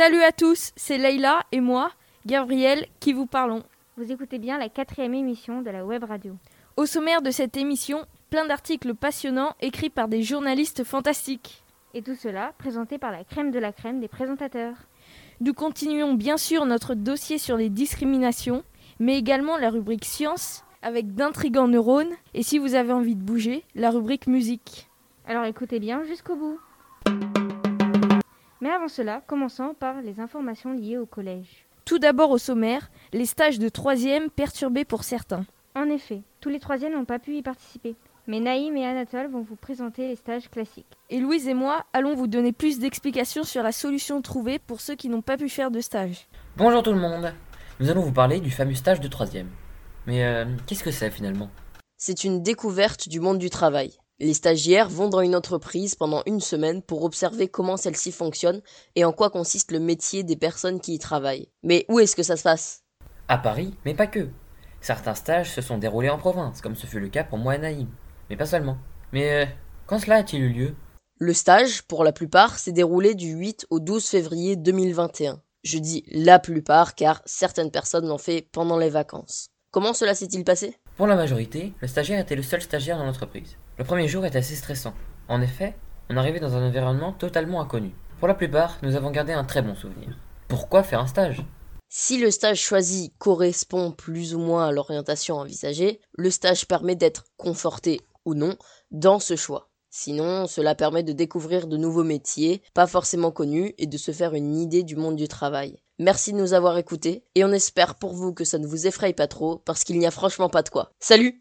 Salut à tous, c'est Leïla et moi, Gabriel, qui vous parlons. Vous écoutez bien la quatrième émission de la web radio. Au sommaire de cette émission, plein d'articles passionnants écrits par des journalistes fantastiques. Et tout cela présenté par la crème de la crème des présentateurs. Nous continuons bien sûr notre dossier sur les discriminations, mais également la rubrique science avec d'intrigants neurones et si vous avez envie de bouger, la rubrique musique. Alors écoutez bien jusqu'au bout. Mais avant cela, commençons par les informations liées au collège. Tout d'abord au sommaire, les stages de troisième perturbés pour certains. En effet, tous les troisièmes n'ont pas pu y participer. Mais Naïm et Anatole vont vous présenter les stages classiques. Et Louise et moi allons vous donner plus d'explications sur la solution trouvée pour ceux qui n'ont pas pu faire de stage. Bonjour tout le monde Nous allons vous parler du fameux stage de troisième. Mais euh, qu'est-ce que c'est finalement? C'est une découverte du monde du travail. Les stagiaires vont dans une entreprise pendant une semaine pour observer comment celle-ci fonctionne et en quoi consiste le métier des personnes qui y travaillent. Mais où est-ce que ça se passe? À Paris, mais pas que. Certains stages se sont déroulés en province, comme ce fut le cas pour moi et Naïm. Mais pas seulement. Mais euh, quand cela a-t-il eu lieu? Le stage, pour la plupart, s'est déroulé du 8 au 12 février 2021. Je dis la plupart car certaines personnes l'ont fait pendant les vacances. Comment cela s'est-il passé? Pour la majorité, le stagiaire était le seul stagiaire dans l'entreprise. Le premier jour était assez stressant. En effet, on arrivait dans un environnement totalement inconnu. Pour la plupart, nous avons gardé un très bon souvenir. Pourquoi faire un stage? Si le stage choisi correspond plus ou moins à l'orientation envisagée, le stage permet d'être conforté ou non dans ce choix. Sinon, cela permet de découvrir de nouveaux métiers, pas forcément connus, et de se faire une idée du monde du travail. Merci de nous avoir écoutés, et on espère pour vous que ça ne vous effraie pas trop, parce qu'il n'y a franchement pas de quoi. Salut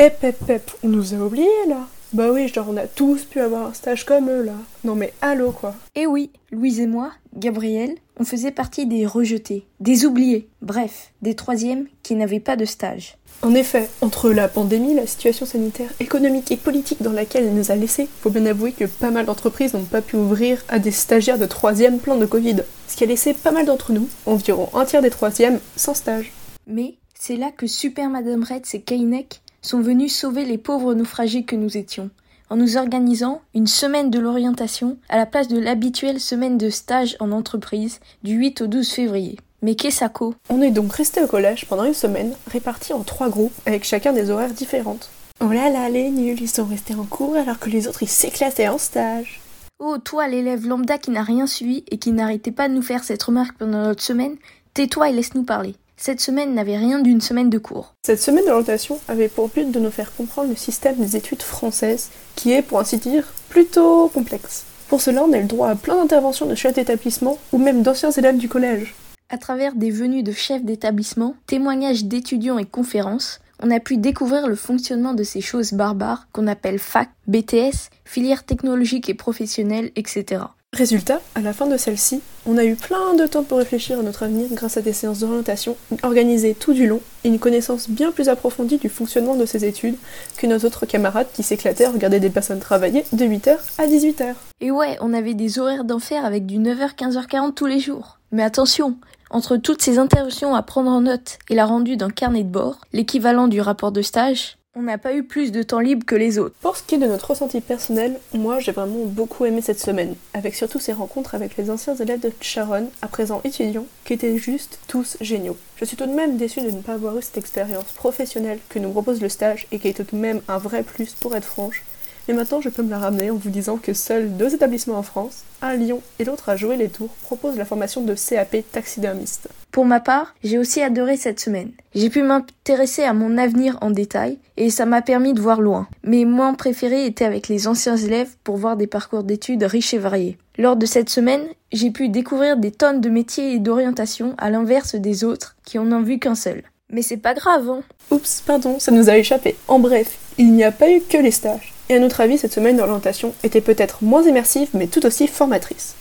Hep hep hep, on nous a oubliés là Bah oui, genre on a tous pu avoir un stage comme eux là. Non mais allô quoi. Et oui, Louise et moi, Gabriel, on faisait partie des rejetés, des oubliés, bref, des troisièmes qui n'avaient pas de stage. En effet, entre la pandémie, la situation sanitaire, économique et politique dans laquelle elle nous a laissés, faut bien avouer que pas mal d'entreprises n'ont pas pu ouvrir à des stagiaires de troisième plan de Covid. Ce qui a laissé pas mal d'entre nous, environ un tiers des troisièmes, sans stage. Mais c'est là que Super Madame Retz et Kainek sont venus sauver les pauvres naufragés que nous étions, en nous organisant une semaine de l'orientation à la place de l'habituelle semaine de stage en entreprise du 8 au 12 février. Mais qu'est-ce à quoi On est donc resté au collège pendant une semaine, répartis en trois groupes, avec chacun des horaires différentes. Oh là là, les nuls, ils sont restés en cours alors que les autres ils s'éclataient en stage. Oh, toi, l'élève lambda qui n'a rien suivi et qui n'arrêtait pas de nous faire cette remarque pendant notre semaine, tais-toi et laisse-nous parler. Cette semaine n'avait rien d'une semaine de cours. Cette semaine d'orientation avait pour but de nous faire comprendre le système des études françaises, qui est, pour ainsi dire, plutôt complexe. Pour cela, on a eu le droit à plein d'interventions de chefs d'établissement ou même d'anciens élèves du collège. À travers des venues de chefs d'établissement, témoignages d'étudiants et conférences, on a pu découvrir le fonctionnement de ces choses barbares qu'on appelle fac, BTS, filières technologiques et professionnelles, etc. Résultat, à la fin de celle-ci, on a eu plein de temps pour réfléchir à notre avenir grâce à des séances d'orientation organisées tout du long et une connaissance bien plus approfondie du fonctionnement de ces études que nos autres camarades qui s'éclataient à regarder des personnes travailler de 8h à 18h. Et ouais, on avait des horaires d'enfer avec du 9h 15h40 tous les jours. Mais attention, entre toutes ces interruptions à prendre en note et la rendue d'un carnet de bord, l'équivalent du rapport de stage, on n'a pas eu plus de temps libre que les autres. Pour ce qui est de notre ressenti personnel, moi j'ai vraiment beaucoup aimé cette semaine, avec surtout ces rencontres avec les anciens élèves de Sharon, à présent étudiants, qui étaient juste tous géniaux. Je suis tout de même déçue de ne pas avoir eu cette expérience professionnelle que nous propose le stage et qui est tout de même un vrai plus pour être franche, et maintenant, je peux me la ramener en vous disant que seuls deux établissements en France, un à Lyon et l'autre à Jouer les Tours, proposent la formation de CAP taxidermiste. Pour ma part, j'ai aussi adoré cette semaine. J'ai pu m'intéresser à mon avenir en détail et ça m'a permis de voir loin. Mes moments préférés étaient avec les anciens élèves pour voir des parcours d'études riches et variés. Lors de cette semaine, j'ai pu découvrir des tonnes de métiers et d'orientation à l'inverse des autres qui en ont vu qu'un seul. Mais c'est pas grave, hein Oups, pardon, ça nous a échappé. En bref, il n'y a pas eu que les stages. Et à notre avis, cette semaine d'orientation était peut-être moins immersive, mais tout aussi formatrice.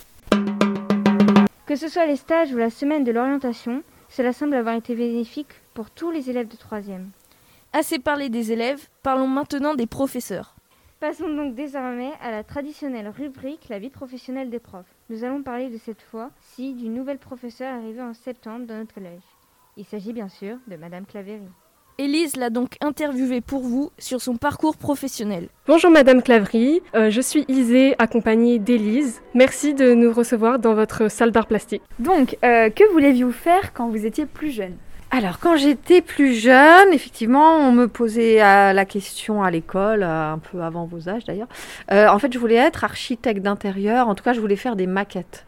Que ce soit les stages ou la semaine de l'orientation, cela semble avoir été bénéfique pour tous les élèves de 3 Assez parlé des élèves, parlons maintenant des professeurs. Passons donc désormais à la traditionnelle rubrique La vie professionnelle des profs. Nous allons parler de cette fois-ci d'une nouvelle professeure arrivée en septembre dans notre collège. Il s'agit bien sûr de Madame Claverie. Élise l'a donc interviewée pour vous sur son parcours professionnel. Bonjour Madame Claverie, euh, je suis Isée, accompagnée d'Élise. Merci de nous recevoir dans votre salle d'art plastique. Donc, euh, que voulez-vous faire quand vous étiez plus jeune? Alors, quand j'étais plus jeune, effectivement, on me posait euh, la question à l'école, euh, un peu avant vos âges d'ailleurs. Euh, en fait, je voulais être architecte d'intérieur. En tout cas, je voulais faire des maquettes.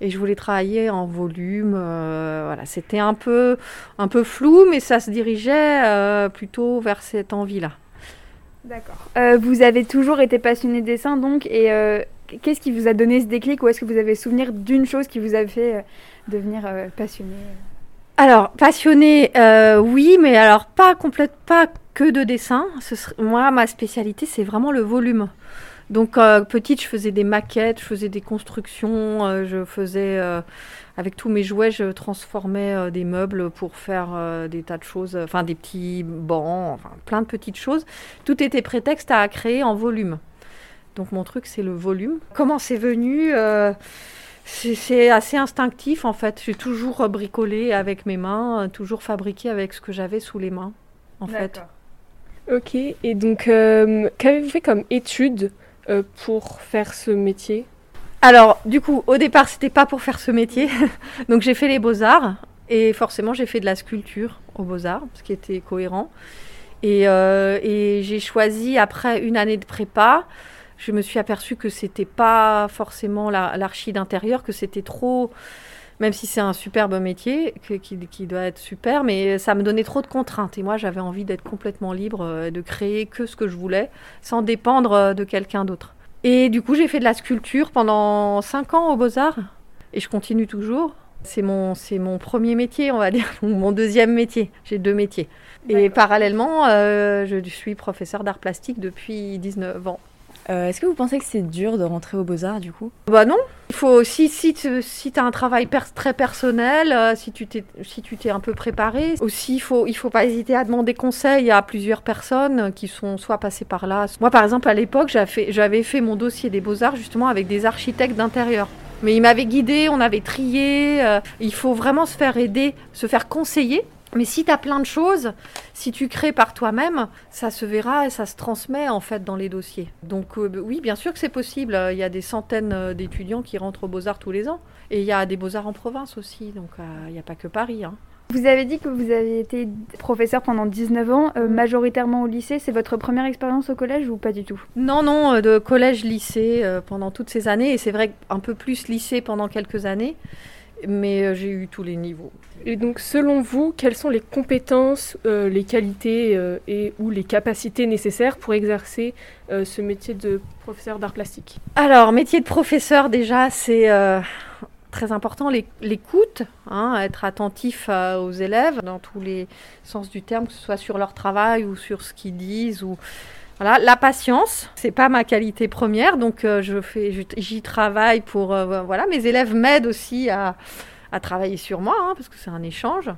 Et je voulais travailler en volume. voilà, c'était un peu, un peu flou, mais ça se dirigeait plutôt vers cette envie-là. D'accord. vous avez toujours été passionné de dessin, donc, et qu'est-ce qui vous a donné ce déclic, ou est-ce que vous avez souvenir d'une chose qui vous a fait devenir passionné alors, passionné, euh, oui, mais alors pas complète, pas que de dessin. moi, ma spécialité, c'est vraiment le volume. Donc, euh, petite, je faisais des maquettes, je faisais des constructions, euh, je faisais, avec tous mes jouets, je transformais des meubles pour faire des tas de choses, enfin des petits bancs, enfin plein de petites choses. Tout était prétexte à créer en volume. Donc, mon truc, c'est le volume. Comment c'est venu c'est assez instinctif en fait. J'ai toujours bricolé avec mes mains, toujours fabriqué avec ce que j'avais sous les mains en fait. Ok, et donc euh, qu'avez-vous fait comme étude euh, pour faire ce métier Alors du coup, au départ, c'était pas pour faire ce métier. donc j'ai fait les beaux-arts et forcément j'ai fait de la sculpture aux beaux-arts, ce qui était cohérent. Et, euh, j'ai choisi après une année de prépa je me suis aperçue que c'était pas forcément l'archi d'intérieur, que c'était trop, même si c'est un superbe métier, qui, doit être super, mais ça me donnait trop de contraintes. Et moi, j'avais envie d'être complètement libre, euh, de créer que ce que je voulais, sans dépendre euh, de quelqu'un d'autre. Et du coup, j'ai fait de la sculpture pendant cinq ans aux Beaux-Arts, et je continue toujours. C'est mon, c'est mon premier métier, on va dire, mon deuxième métier. J'ai deux métiers. Et parallèlement, euh, je suis professeur d'art plastique depuis 19 ans. Euh, est-ce que vous pensez que c'est dur de rentrer aux Beaux-Arts du coup? Bah non. Il faut aussi, si tu si as un travail très personnel, euh, si tu t'es si tu un peu préparé, aussi il faut il faut pas hésiter à demander conseil à plusieurs personnes qui sont soit passées par là. Moi par exemple à l'époque j'avais fait mon dossier des beaux arts justement avec des architectes d'intérieur. Mais ils m'avaient guidé, on avait trié. Euh, il faut vraiment se faire aider, se faire conseiller mais si tu as plein de choses, si tu crées par toi-même, ça se verra et ça se transmet en fait dans les dossiers. Donc euh, oui, bien sûr que c'est possible. Il y a des centaines euh, d'étudiants qui rentrent aux Beaux-Arts tous les ans. Et il y a des Beaux-Arts en province aussi, donc euh, il n'y a pas que Paris. Hein. Vous avez dit que vous avez été professeur pendant 19 ans, majoritairement au lycée. C'est votre première expérience au collège ou pas du tout? Non, non, de collège-lycée pendant toutes ces années. Et c'est vrai un peu plus lycée pendant quelques années mais euh, j'ai eu tous les niveaux. Et donc, selon vous, quelles sont les compétences, euh, les qualités euh, et ou les capacités nécessaires pour exercer ce métier de professeur d'art plastique? Alors, métier de professeur, déjà, c'est très important l'écoute, hein, être attentif aux élèves dans tous les sens du terme, que ce soit sur leur travail ou sur ce qu'ils disent ou la patience, c'est pas ma qualité première, donc euh, j'y travaille pour, euh, voilà, mes élèves m'aident aussi à, travailler sur moi, hein, parce que c'est un échange.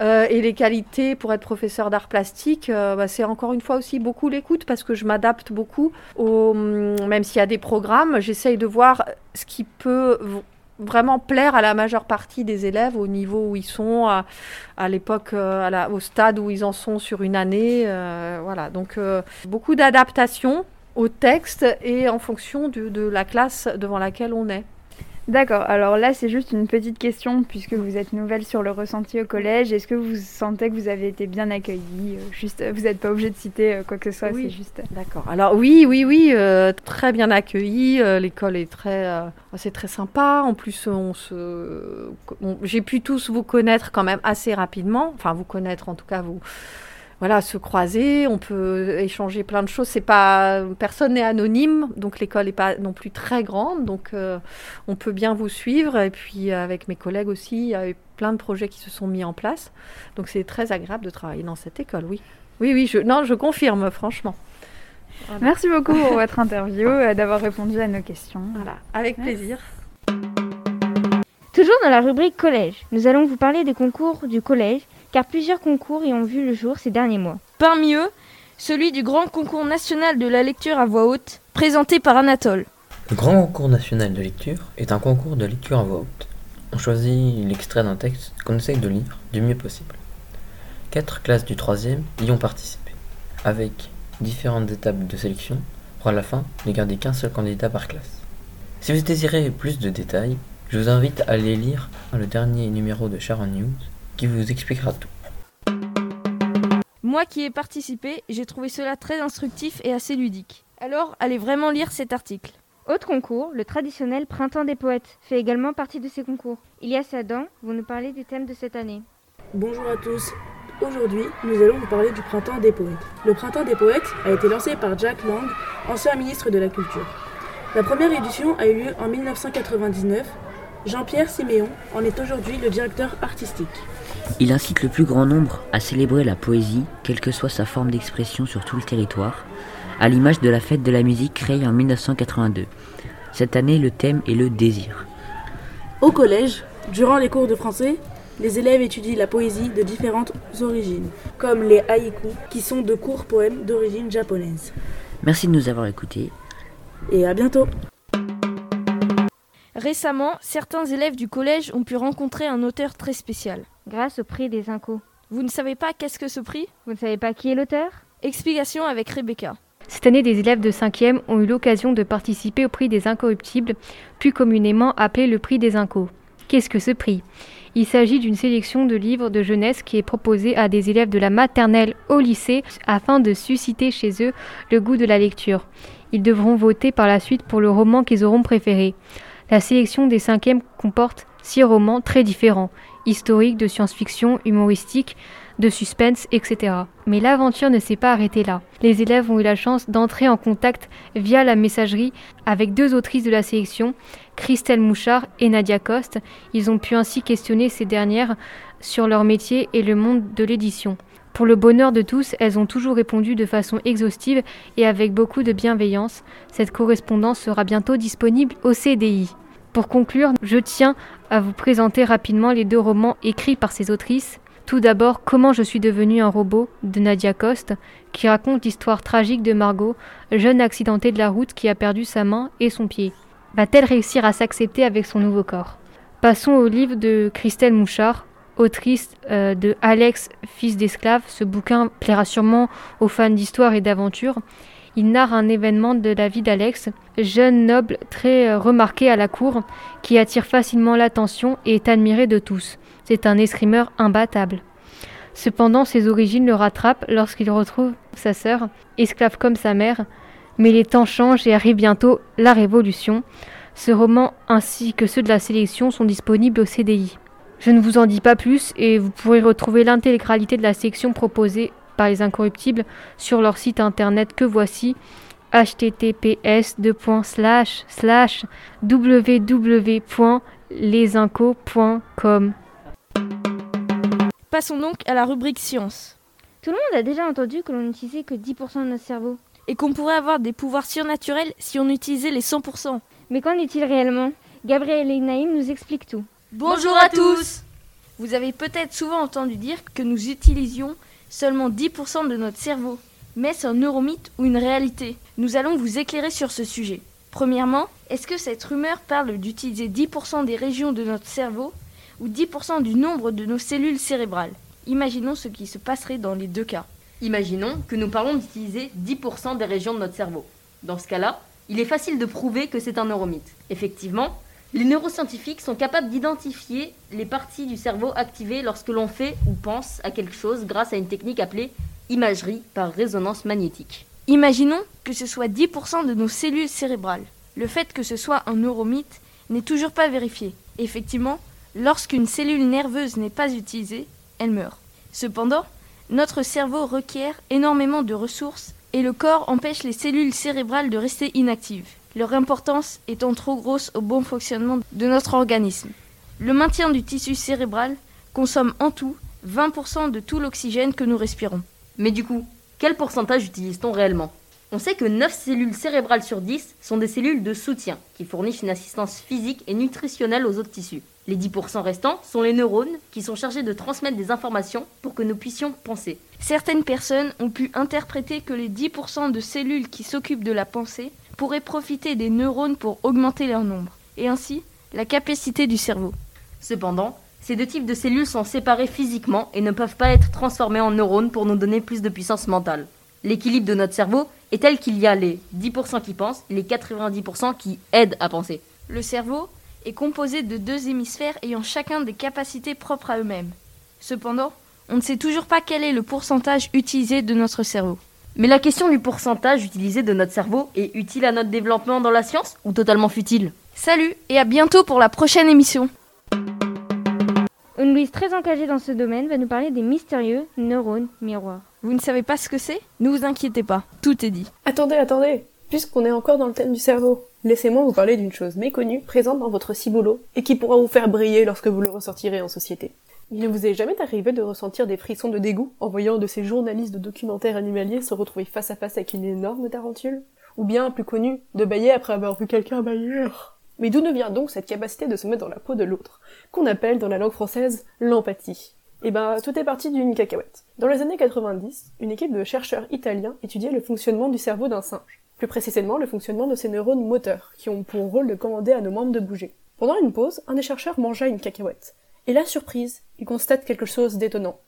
Euh, et les qualités pour être professeur d'art plastique, bah, c'est encore une fois aussi beaucoup l'écoute, parce que je m'adapte beaucoup, au, même s'il y a des programmes, j'essaye de voir ce qui peut vraiment plaire à la majeure partie des élèves au niveau où ils sont, à, l'époque, euh, au stade où ils en sont sur une année. Euh, voilà, donc euh, beaucoup d'adaptation au texte et en fonction de la classe devant laquelle on est. D'accord, alors là c'est juste une petite question puisque vous êtes nouvelle sur le ressenti au collège. Est-ce que vous sentez que vous avez été bien accueillie euh, Juste, Vous n'êtes pas obligé de citer euh, quoi que ce soit, oui. c'est juste. D'accord, alors oui, oui, oui, euh, très bien accueillie. L'école est très, c'est très sympa. En plus, on se, j'ai pu tous vous connaître quand même assez rapidement. Enfin, vous connaître en tout cas, vous voilà, se croiser, on peut échanger plein de choses. C'est pas personne n'est anonyme, donc l'école n'est pas non plus très grande, donc euh, on peut bien vous suivre. Et puis avec mes collègues aussi, il y a eu plein de projets qui se sont mis en place, donc c'est très agréable de travailler dans cette école. Oui, oui, oui. Je, non, je confirme, franchement. Merci beaucoup pour votre interview, et d'avoir répondu à nos questions. Voilà, avec plaisir. Toujours dans la rubrique collège, nous allons vous parler des concours du collège car plusieurs concours y ont vu le jour ces derniers mois. Parmi eux, celui du Grand Concours national de la lecture à voix haute, présenté par Anatole. Le Grand Concours national de lecture est un concours de lecture à voix haute. On choisit l'extrait d'un texte qu'on essaye de lire du mieux possible. Quatre classes du troisième y ont participé, avec différentes étapes de sélection pour à la fin ne garder qu'un seul candidat par classe. Si vous désirez plus de détails, je vous invite à aller lire le dernier numéro de Sharon News qui vous expliquera tout. Moi qui ai participé, j'ai trouvé cela très instructif et assez ludique. Alors, allez vraiment lire cet article. Autre concours, le traditionnel Printemps des poètes fait également partie de ces concours. Ilias et Adam vont nous parler du thème de cette année. Bonjour à tous. Aujourd'hui, nous allons vous parler du Printemps des poètes. Le Printemps des poètes a été lancé par Jack Lang, ancien ministre de la Culture. La première édition a eu lieu en 1999. Jean-Pierre Siméon en est aujourd'hui le directeur artistique. Il incite le plus grand nombre à célébrer la poésie, quelle que soit sa forme d'expression sur tout le territoire, à l'image de la fête de la musique créée en 1982. Cette année, le thème est le désir. Au collège, durant les cours de français, les élèves étudient la poésie de différentes origines, comme les haïkus, qui sont de courts poèmes d'origine japonaise. Merci de nous avoir écoutés. Et à bientôt Récemment, certains élèves du collège ont pu rencontrer un auteur très spécial. Grâce au prix des Incos. Vous ne savez pas qu'est-ce que ce prix? Vous ne savez pas qui est l'auteur? Explication avec Rebecca. Cette année, des élèves de 5e ont eu l'occasion de participer au prix des incorruptibles, plus communément appelé le prix des incos. Qu'est-ce que ce prix? Il s'agit d'une sélection de livres de jeunesse qui est proposée à des élèves de la maternelle au lycée afin de susciter chez eux le goût de la lecture. Ils devront voter par la suite pour le roman qu'ils auront préféré. La sélection des cinquièmes comporte six romans très différents, historiques, de science-fiction, humoristiques, de suspense, etc. Mais l'aventure ne s'est pas arrêtée là. Les élèves ont eu la chance d'entrer en contact via la messagerie avec deux autrices de la sélection, Christelle Mouchard et Nadia Coste. Ils ont pu ainsi questionner ces dernières sur leur métier et le monde de l'édition. Pour le bonheur de tous, elles ont toujours répondu de façon exhaustive et avec beaucoup de bienveillance. Cette correspondance sera bientôt disponible au CDI. Pour conclure, je tiens à vous présenter rapidement les deux romans écrits par ces autrices. Tout d'abord, Comment je suis devenue un robot de Nadia Coste, qui raconte l'histoire tragique de Margot, jeune accidentée de la route qui a perdu sa main et son pied. Va-t-elle réussir à s'accepter avec son nouveau corps? Passons au livre de Christelle Mouchard, autrice euh, de Alex, fils d'esclave. Ce bouquin plaira sûrement aux fans d'histoire et d'aventure. Il narre un événement de la vie d'Alex, jeune noble très euh, remarqué à la cour, qui attire facilement l'attention et est admiré de tous. C'est un escrimeur imbattable. Cependant, ses origines le rattrapent lorsqu'il retrouve sa sœur, esclave comme sa mère. Mais les temps changent et arrive bientôt la Révolution. Ce roman ainsi que ceux de la sélection sont disponibles au CDI. Je ne vous en dis pas plus et vous pourrez retrouver l'intégralité de la section proposée par les incorruptibles sur leur site internet que voici https www.lesinco.com Passons donc à la rubrique science. Tout le monde a déjà entendu que l'on n'utilisait que 10% de notre cerveau. Et qu'on pourrait avoir des pouvoirs surnaturels si on utilisait les 100%. Mais qu'en est-il réellement? Gabriel et Naïm nous expliquent tout. Bonjour à tous Vous avez peut-être souvent entendu dire que nous utilisions seulement 10% de notre cerveau. Mais c'est un neuromythe ou une réalité Nous allons vous éclairer sur ce sujet. Premièrement, est-ce que cette rumeur parle d'utiliser 10% des régions de notre cerveau ou 10% du nombre de nos cellules cérébrales? Imaginons ce qui se passerait dans les deux cas. Imaginons que nous parlons d'utiliser 10% des régions de notre cerveau. Dans ce cas-là, il est facile de prouver que c'est un neuromythe. Effectivement, les neuroscientifiques sont capables d'identifier les parties du cerveau activées lorsque l'on fait ou pense à quelque chose grâce à une technique appelée imagerie par résonance magnétique. Imaginons que ce soit 10% de nos cellules cérébrales. Le fait que ce soit un neuromythe n'est toujours pas vérifié. Effectivement, lorsqu'une cellule nerveuse n'est pas utilisée, elle meurt. Cependant, notre cerveau requiert énormément de ressources et le corps empêche les cellules cérébrales de rester inactives, leur importance étant trop grosse au bon fonctionnement de notre organisme. Le maintien du tissu cérébral consomme en tout 20% de tout l'oxygène que nous respirons. Mais du coup, quel pourcentage utilise-t-on réellement? On sait que 9 cellules cérébrales sur 10 sont des cellules de soutien qui fournissent une assistance physique et nutritionnelle aux autres tissus. Les 10% restants sont les neurones qui sont chargés de transmettre des informations pour que nous puissions penser. Certaines personnes ont pu interpréter que les 10% de cellules qui s'occupent de la pensée pourraient profiter des neurones pour augmenter leur nombre, et ainsi la capacité du cerveau. Cependant, Ces deux types de cellules sont séparés physiquement et ne peuvent pas être transformés en neurones pour nous donner plus de puissance mentale. L'équilibre de notre cerveau est tel qu'il y a les 10% qui pensent et les 90% qui aident à penser. Le cerveau est composé de deux hémisphères ayant chacun des capacités propres à eux-mêmes. Cependant, on ne sait toujours pas quel est le pourcentage utilisé de notre cerveau. Mais la question du pourcentage utilisé de notre cerveau est utile à notre développement dans la science ou totalement futile? Salut et à bientôt pour la prochaine émission. Une Louise très engagée dans ce domaine va nous parler des mystérieux neurones miroirs. Vous ne savez pas ce que c'est? Ne vous inquiétez pas, tout est dit. Attendez, attendez Puisqu'on est encore dans le thème du cerveau, laissez-moi vous parler d'une chose méconnue présente dans votre ciboulot et qui pourra vous faire briller lorsque vous le ressortirez en société. Il ne vous est jamais arrivé de ressentir des frissons de dégoût en voyant de ces journalistes de documentaires animaliers se retrouver face à face avec une énorme tarentule? Ou bien, plus connu, de bailler après avoir vu quelqu'un bailler Mais d'où ne vient donc cette capacité de se mettre dans la peau de l'autre, qu'on appelle dans la langue française l'empathie? Eh ben, tout est parti d'une cacahuète. Dans les années 90, une équipe de chercheurs italiens étudiait le fonctionnement du cerveau d'un singe. Plus précisément, le fonctionnement de ses neurones moteurs, qui ont pour rôle de commander à nos membres de bouger. Pendant une pause, un des chercheurs mangea une cacahuète. Et la surprise, il constate quelque chose d'étonnant.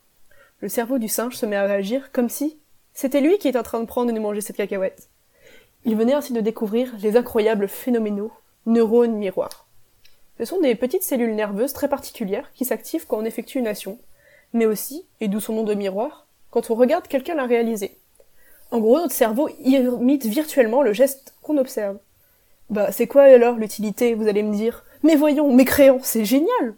Le cerveau du singe se met à réagir comme si c'était lui qui était en train de prendre et de manger cette cacahuète. Il venait ainsi de découvrir les incroyables phénoménaux neurones miroirs. Ce sont des petites cellules nerveuses très particulières qui s'activent quand on effectue une action, mais aussi, et d'où son nom de miroir, quand on regarde quelqu'un la réaliser. En gros, notre cerveau imite virtuellement le geste qu'on observe. Bah, c'est quoi alors l'utilité, vous allez me dire? Mais voyons, mes créants, c'est génial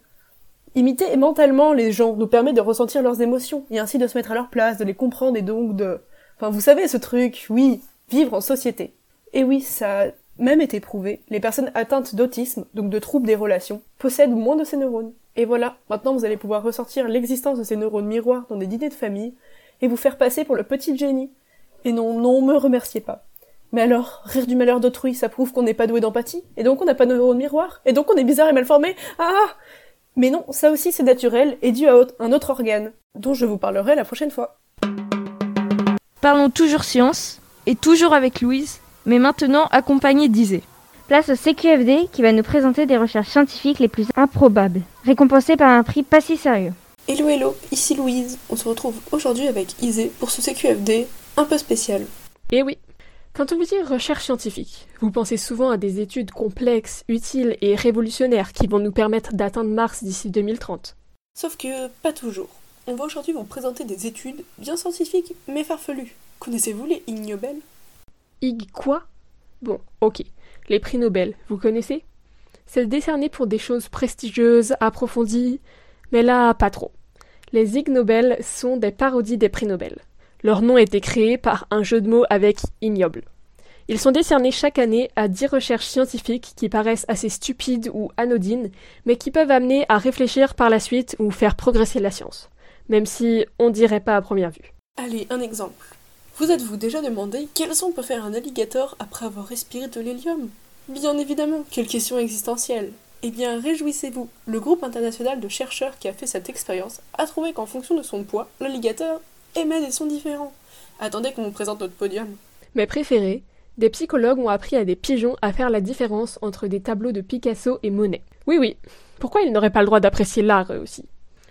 Imiter mentalement les gens nous permet de ressentir leurs émotions, et ainsi de se mettre à leur place, de les comprendre et donc de... Enfin, vous savez ce truc, oui, vivre en société. Et oui, ça a même été prouvé, les personnes atteintes d'autisme, donc de troubles des relations, possèdent moins de ces neurones. Et voilà, maintenant vous allez pouvoir ressortir l'existence de ces neurones miroirs dans des dîners de famille, et vous faire passer pour le petit génie. Et non, non, me remerciez pas. Mais alors, rire du malheur d'autrui, ça prouve qu'on n'est pas doué d'empathie, et donc on n'a pas de neurones miroirs, et donc on est bizarre et mal formé. Ah mais non, ça aussi c'est naturel et dû à un autre organe, dont je vous parlerai la prochaine fois. Parlons toujours science, et toujours avec Louise, mais maintenant accompagnée d'Isée. Place au CQFD qui va nous présenter des recherches scientifiques les plus improbables, récompensées par un prix pas si sérieux. Hello hello, ici Louise. On se retrouve aujourd'hui avec Isée pour ce CQFD un peu spécial. Eh oui, quand on vous dit recherche scientifique, vous pensez souvent à des études complexes, utiles et révolutionnaires qui vont nous permettre d'atteindre Mars d'ici 2030. Sauf que pas toujours. On va aujourd'hui vous présenter des études bien scientifiques mais farfelues. Connaissez-vous les Ig Nobel? Ig quoi? Bon, ok. Les prix Nobel, vous connaissez? C'est décerné pour des choses prestigieuses, approfondies, mais là, pas trop. Les Ig Nobel sont des parodies des prix Nobel. Leur nom été créé par un jeu de mots avec ignoble. Ils sont décernés chaque année à dix recherches scientifiques qui paraissent assez stupides ou anodines, mais qui peuvent amener à réfléchir par la suite ou faire progresser la science, même si on dirait pas à première vue. Allez, un exemple. Vous êtes-vous déjà demandé quel son peut faire un alligator après avoir respiré de l'hélium? Bien évidemment, quelle question existentielle Eh bien, réjouissez-vous, le groupe international de chercheurs qui a fait cette expérience a trouvé qu'en fonction de son poids, l'alligator émet des sons différents. Attendez qu'on vous présente notre podium. Mes préférés, des psychologues ont appris à des pigeons à faire la différence entre des tableaux de Picasso et Monet. Oui, oui, pourquoi ils n'auraient pas le droit d'apprécier l'art eux aussi?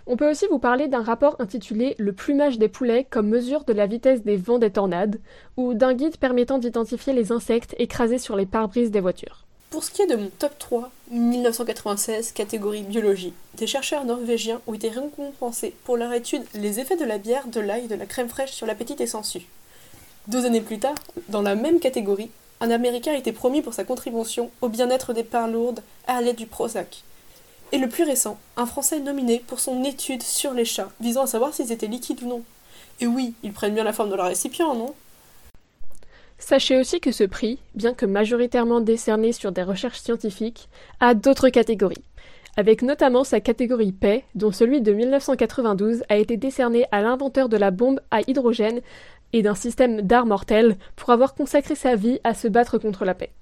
On peut aussi vous parler d'un rapport intitulé Le plumage des poulets comme mesure de la vitesse des vents des tornades, ou d'un guide permettant d'identifier les insectes écrasés sur les pare-brises des voitures. Pour ce qui est de mon top 3, 1996, catégorie biologie, des chercheurs norvégiens ont été récompensés pour leur étude Les effets de la bière, de l'ail et de la crème fraîche sur l'appétit et sensu. Deux années plus tard, dans la même catégorie, un Américain a été promis pour sa contribution au bien-être des pains lourdes à l'aide du Prozac. Et le plus récent, un Français nominé pour son étude sur les chats, visant à savoir s'ils étaient liquides ou non. Et oui, ils prennent bien la forme de leur récipient, non? Sachez aussi que ce prix, bien que majoritairement décerné sur des recherches scientifiques, a d'autres catégories, avec notamment sa catégorie paix, dont celui de 1992 a été décerné à l'inventeur de la bombe à hydrogène et d'un système d'arts mortels pour avoir consacré sa vie à se battre contre la paix.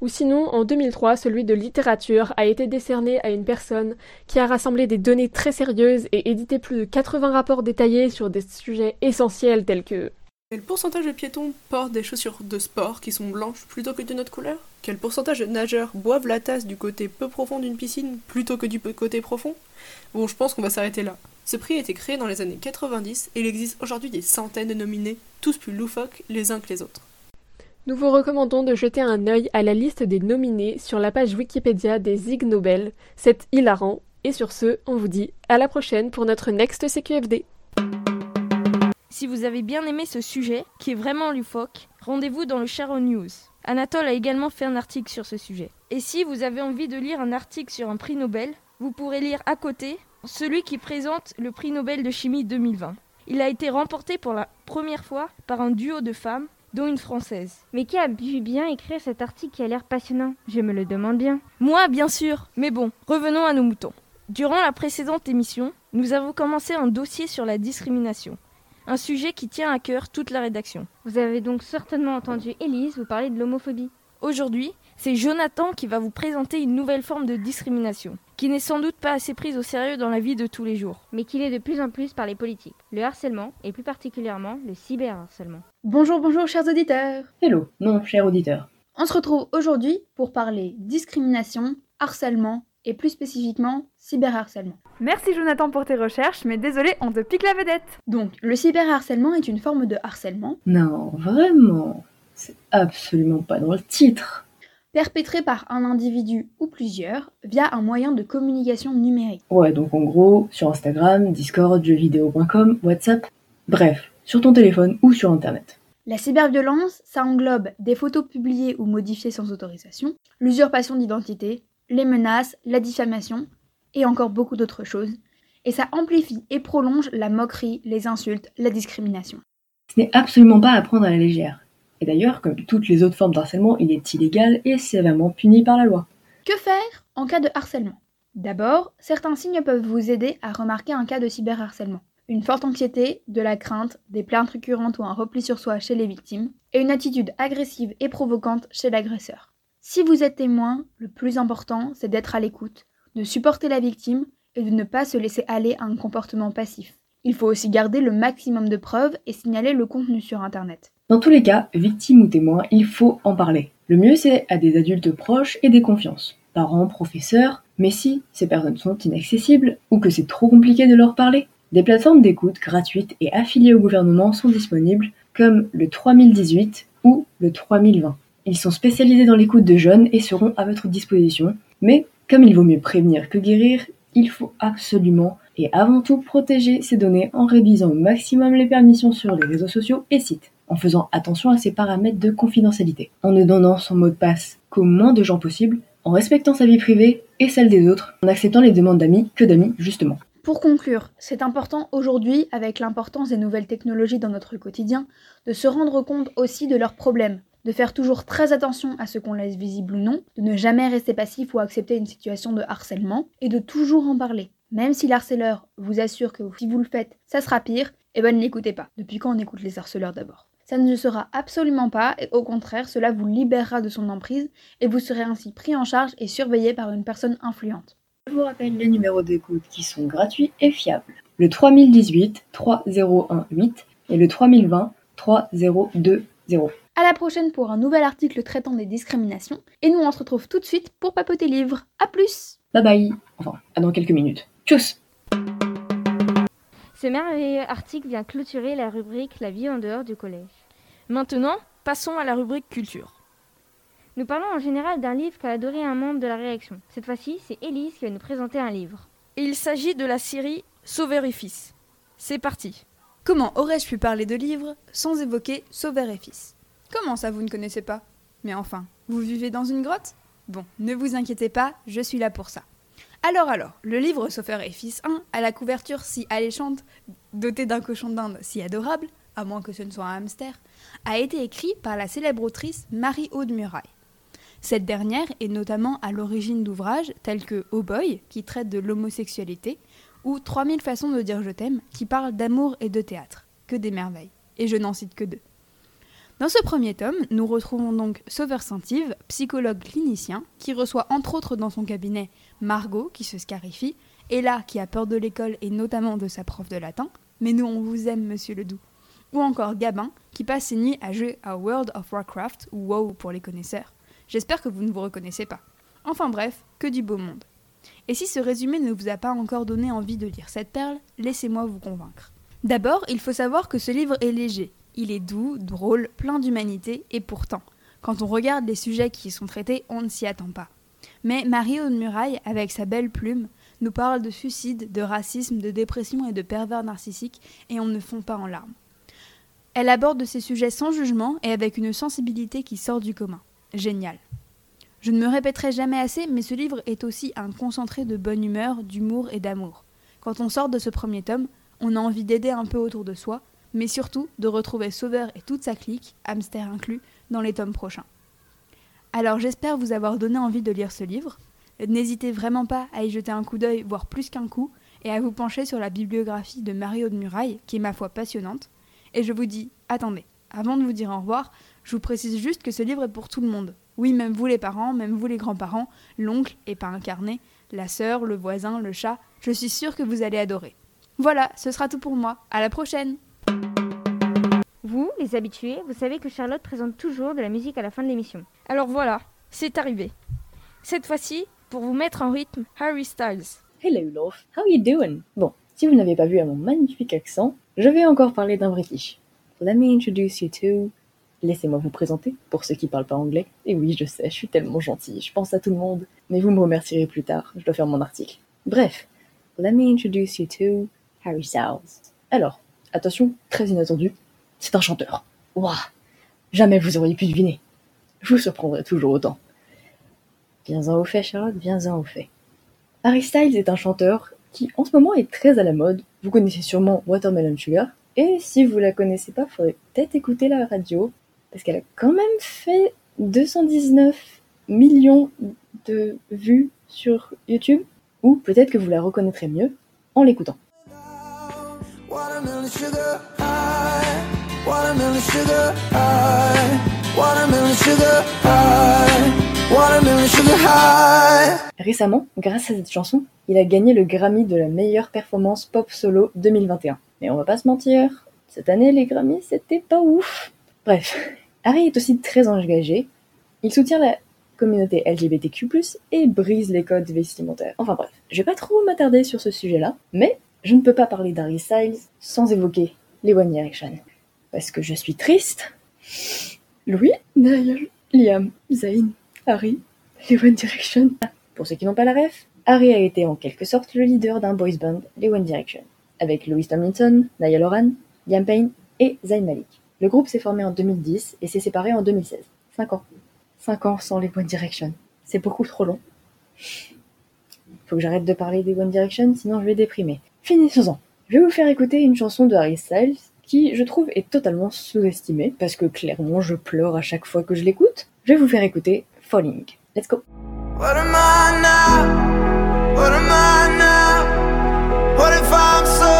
Ou sinon, en 2003, celui de littérature a été décerné à une personne qui a rassemblé des données très sérieuses et édité plus de 80 rapports détaillés sur des sujets essentiels tels que Quel pourcentage de piétons portent des chaussures de sport qui sont blanches plutôt que de notre couleur? Quel pourcentage de nageurs boivent la tasse du côté peu profond d'une piscine plutôt que du côté profond? Bon, je pense qu'on va s'arrêter là. Ce prix a été créé dans les années 90 et il existe aujourd'hui des centaines de nominés, tous plus loufoques les uns que les autres. Nous vous recommandons de jeter un œil à la liste des nominés sur la page Wikipédia des Ig Nobel. C'est hilarant. Et sur ce, on vous dit à la prochaine pour notre Next CQFD. Si vous avez bien aimé ce sujet, qui est vraiment loufoque, rendez-vous dans le Sharon News. Anatole a également fait un article sur ce sujet. Et si vous avez envie de lire un article sur un prix Nobel, vous pourrez lire à côté celui qui présente le prix Nobel de chimie 2020. Il a été remporté pour la première fois par un duo de femmes, dont une française. Mais qui a pu bien écrire cet article qui a l'air passionnant? Je me le demande bien. Moi, bien sûr. Mais bon, revenons à nos moutons. Durant la précédente émission, nous avons commencé un dossier sur la discrimination. Un sujet qui tient à cœur toute la rédaction. Vous avez donc certainement entendu Élise vous parler de l'homophobie. Aujourd'hui, c'est Jonathan qui va vous présenter une nouvelle forme de discrimination, qui n'est sans doute pas assez prise au sérieux dans la vie de tous les jours. Mais qui l'est de plus en plus par les politiques. Le harcèlement, et plus particulièrement le cyberharcèlement. Bonjour, bonjour chers auditeurs Hello, non, cher auditeur. On se retrouve aujourd'hui pour parler discrimination, harcèlement et plus spécifiquement cyberharcèlement. Merci Jonathan pour tes recherches, mais désolé, on te pique la vedette. Donc, le cyberharcèlement est une forme de harcèlement. Non, vraiment, c'est absolument pas dans le titre. Perpétré par un individu ou plusieurs via un moyen de communication numérique. Ouais, donc en gros, sur Instagram, Discord, jeuxvideo.com, WhatsApp, bref, sur ton téléphone ou sur Internet. La cyberviolence, ça englobe des photos publiées ou modifiées sans autorisation, l'usurpation d'identité, les menaces, la diffamation et encore beaucoup d'autres choses. Et ça amplifie et prolonge la moquerie, les insultes, la discrimination. Ce n'est absolument pas à prendre à la légère. Et d'ailleurs, comme toutes les autres formes d'harcèlement, il est illégal et sévèrement puni par la loi. Que faire en cas de harcèlement? D'abord, certains signes peuvent vous aider à remarquer un cas de cyberharcèlement. Une forte anxiété, de la crainte, des plaintes récurrentes ou un repli sur soi chez les victimes, et une attitude agressive et provocante chez l'agresseur. Si vous êtes témoin, le plus important, c'est d'être à l'écoute, de supporter la victime et de ne pas se laisser aller à un comportement passif. Il faut aussi garder le maximum de preuves et signaler le contenu sur Internet. Dans tous les cas, victime ou témoin, il faut en parler. Le mieux c'est à des adultes proches et des confiances, parents, professeurs, mais si ces personnes sont inaccessibles ou que c'est trop compliqué de leur parler, des plateformes d'écoute gratuites et affiliées au gouvernement sont disponibles comme le 3018 ou le 3020. Ils sont spécialisés dans l'écoute de jeunes et seront à votre disposition. Mais comme il vaut mieux prévenir que guérir, il faut absolument et avant tout protéger ces données en réduisant au maximum les permissions sur les réseaux sociaux et sites, en faisant attention à ses paramètres de confidentialité, en ne donnant son mot de passe qu'au moins de gens possible, en respectant sa vie privée et celle des autres, en acceptant les demandes d'amis que d'amis justement. Pour conclure, c'est important aujourd'hui, avec l'importance des nouvelles technologies dans notre quotidien, de se rendre compte aussi de leurs problèmes, de faire toujours très attention à ce qu'on laisse visible ou non, de ne jamais rester passif ou accepter une situation de harcèlement, et de toujours en parler. Même si l'harceleur vous assure que si vous le faites, ça sera pire, eh ben ne l'écoutez pas. Depuis quand on écoute les harceleurs d'abord? Ça ne le sera absolument pas, et au contraire, cela vous libérera de son emprise, et vous serez ainsi pris en charge et surveillé par une personne influente. Je vous rappelle les numéros d'écoute qui sont gratuits et fiables. Le 3018 3018 et le 3020 3020. À la prochaine pour un nouvel article traitant des discriminations. Et nous on se retrouve tout de suite pour papoter livre. A plus Bye bye Enfin, à dans quelques minutes. Tchuss Ce merveilleux article vient clôturer la rubrique La vie en dehors du collège. Maintenant, passons à la rubrique culture. Nous parlons en général d'un livre qu'a adoré un membre de la réaction. Cette fois-ci, c'est Élise qui va nous présenter un livre. Et il s'agit de la série Sauveur et Fils. C'est parti. Comment aurais-je pu parler de livres sans évoquer Sauveur et Fils? Comment ça, vous ne connaissez pas? Mais enfin, vous vivez dans une grotte? Bon, ne vous inquiétez pas, je suis là pour ça. Alors alors, le livre Sauveur et Fils 1, à la couverture si alléchante, doté d'un cochon d'Inde si adorable, à moins que ce ne soit un hamster, a été écrit par la célèbre autrice Marie-Aude Muraille. Cette dernière est notamment à l'origine d'ouvrages tels que Oh Boy, qui traite de l'homosexualité, ou 3000 façons de dire je t'aime, qui parlent d'amour et de théâtre. Que des merveilles. Et je n'en cite que deux. Dans ce premier tome, nous retrouvons donc Sauveur Saint-Yves, psychologue clinicien, qui reçoit entre autres dans son cabinet Margot, qui se scarifie, Ella, qui a peur de l'école et notamment de sa prof de latin, mais nous on vous aime, monsieur Ledoux, ou encore Gabin, qui passe ses nuits à jouer à World of Warcraft, ou WoW pour les connaisseurs. J'espère que vous ne vous reconnaissez pas. Enfin bref, que du beau monde. Et si ce résumé ne vous a pas encore donné envie de lire cette perle, laissez-moi vous convaincre. D'abord, il faut savoir que ce livre est léger. Il est doux, drôle, plein d'humanité, et pourtant, quand on regarde les sujets qui y sont traités, on ne s'y attend pas. Mais Marie de Muraille, avec sa belle plume, nous parle de suicide, de racisme, de dépression et de pervers narcissiques, et on ne fond pas en larmes. Elle aborde ces sujets sans jugement et avec une sensibilité qui sort du commun. Génial. Je ne me répéterai jamais assez, mais ce livre est aussi un concentré de bonne humeur, d'humour et d'amour. Quand on sort de ce premier tome, on a envie d'aider un peu autour de soi, mais surtout de retrouver Sauveur et toute sa clique, hamster inclus, dans les tomes prochains. Alors j'espère vous avoir donné envie de lire ce livre. N'hésitez vraiment pas à y jeter un coup d'œil, voire plus qu'un coup, et à vous pencher sur la bibliographie de Mario de Muraille, qui est ma foi passionnante. Et je vous dis, attendez, avant de vous dire au revoir, je vous précise juste que ce livre est pour tout le monde. Oui, même vous les parents, même vous les grands-parents, l'oncle, et pas incarné, la sœur, le voisin, le chat, je suis sûre que vous allez adorer. Voilà, ce sera tout pour moi. À la prochaine! Vous, les habitués, vous savez que Charlotte présente toujours de la musique à la fin de l'émission. Alors voilà, c'est arrivé. Cette fois-ci, pour vous mettre en rythme, Harry Styles. Hello love, how you doing? Bon, si vous n'avez pas vu à mon magnifique accent, je vais encore parler d'un British. Let me introduce you to... Laissez-moi vous présenter, pour ceux qui parlent pas anglais. Et oui, je sais, je suis tellement gentille, je pense à tout le monde. Mais vous me remercierez plus tard, je dois faire mon article. Bref, let me introduce you to Harry Styles. Alors, attention, très inattendu, c'est un chanteur. Waouh Jamais vous auriez pu deviner. Je vous surprendrai toujours autant. Viens-en au fait, Charlotte, viens-en au fait. Harry Styles est un chanteur qui en ce moment est très à la mode. Vous connaissez sûrement Watermelon Sugar. Et si vous la connaissez pas, faudrait peut-être écouter la radio. Parce qu'elle a quand même fait 219 millions de vues sur YouTube. Ou peut-être que vous la reconnaîtrez mieux en l'écoutant. Récemment, grâce à cette chanson, il a gagné le Grammy de la meilleure performance pop solo 2021. Mais on va pas se mentir, cette année les Grammys c'était pas ouf. Bref, Harry est aussi très engagé. Il soutient la communauté LGBTQ+, et brise les codes vestimentaires. Enfin bref, je vais pas trop m'attarder sur ce sujet-là, mais je ne peux pas parler d'Harry Styles sans évoquer les One Direction. Parce que je suis triste. Louis, Niall, Liam, Zayn, Harry, les One Direction. Pour ceux qui n'ont pas la ref, Harry a été en quelque sorte le leader d'un boys band, les One Direction, avec Louis Tomlinson, Niall Horan, Liam Payne et Zayn Malik. Le groupe s'est formé en 2010 et s'est séparé en 2016. 5 ans. 5 ans sans les One Direction. C'est beaucoup trop long. Faut que j'arrête de parler des One Direction, sinon je vais déprimer. Finissons-en. Je vais vous faire écouter une chanson de Harry Styles qui, je trouve, est totalement sous-estimée, parce que clairement, je pleure à chaque fois que je l'écoute. Je vais vous faire écouter Falling. Let's go. What am I now? What am I now? What if I'm someone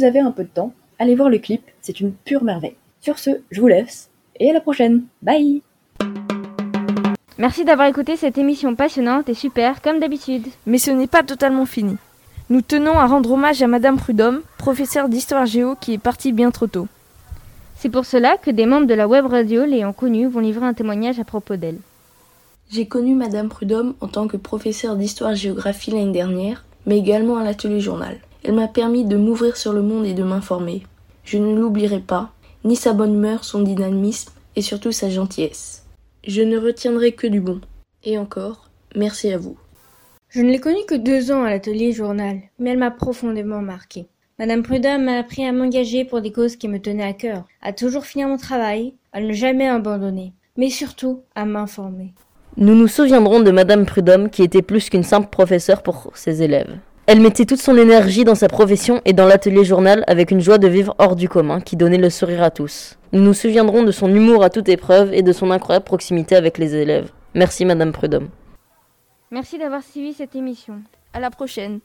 vous avez un peu de temps, allez voir le clip, c'est une pure merveille. Sur ce, je vous laisse, et à la prochaine. Bye Merci d'avoir écouté cette émission passionnante et super comme d'habitude. Mais ce n'est pas totalement fini. Nous tenons à rendre hommage à Madame Prudhomme, professeure d'histoire géo qui est partie bien trop tôt. C'est pour cela que des membres de la web radio l'ayant connue vont livrer un témoignage à propos d'elle. J'ai connu Madame Prudhomme en tant que professeure d'histoire-géographie l'année dernière, mais également à l'atelier journal. Elle m'a permis de m'ouvrir sur le monde et de m'informer. Je ne l'oublierai pas, ni sa bonne humeur, son dynamisme et surtout sa gentillesse. Je ne retiendrai que du bon. Et encore, merci à vous. Je ne l'ai connue que deux ans à l'atelier journal, mais elle m'a profondément marquée. Madame Prudhomme m'a appris à m'engager pour des causes qui me tenaient à cœur, à toujours finir mon travail, à ne jamais abandonner, mais surtout à m'informer. Nous nous souviendrons de Madame Prudhomme qui était plus qu'une simple professeure pour ses élèves. Elle mettait toute son énergie dans sa profession et dans l'atelier journal avec une joie de vivre hors du commun qui donnait le sourire à tous. Nous nous souviendrons de son humour à toute épreuve et de son incroyable proximité avec les élèves. Merci Madame Prudhomme. Merci d'avoir suivi cette émission. À la prochaine.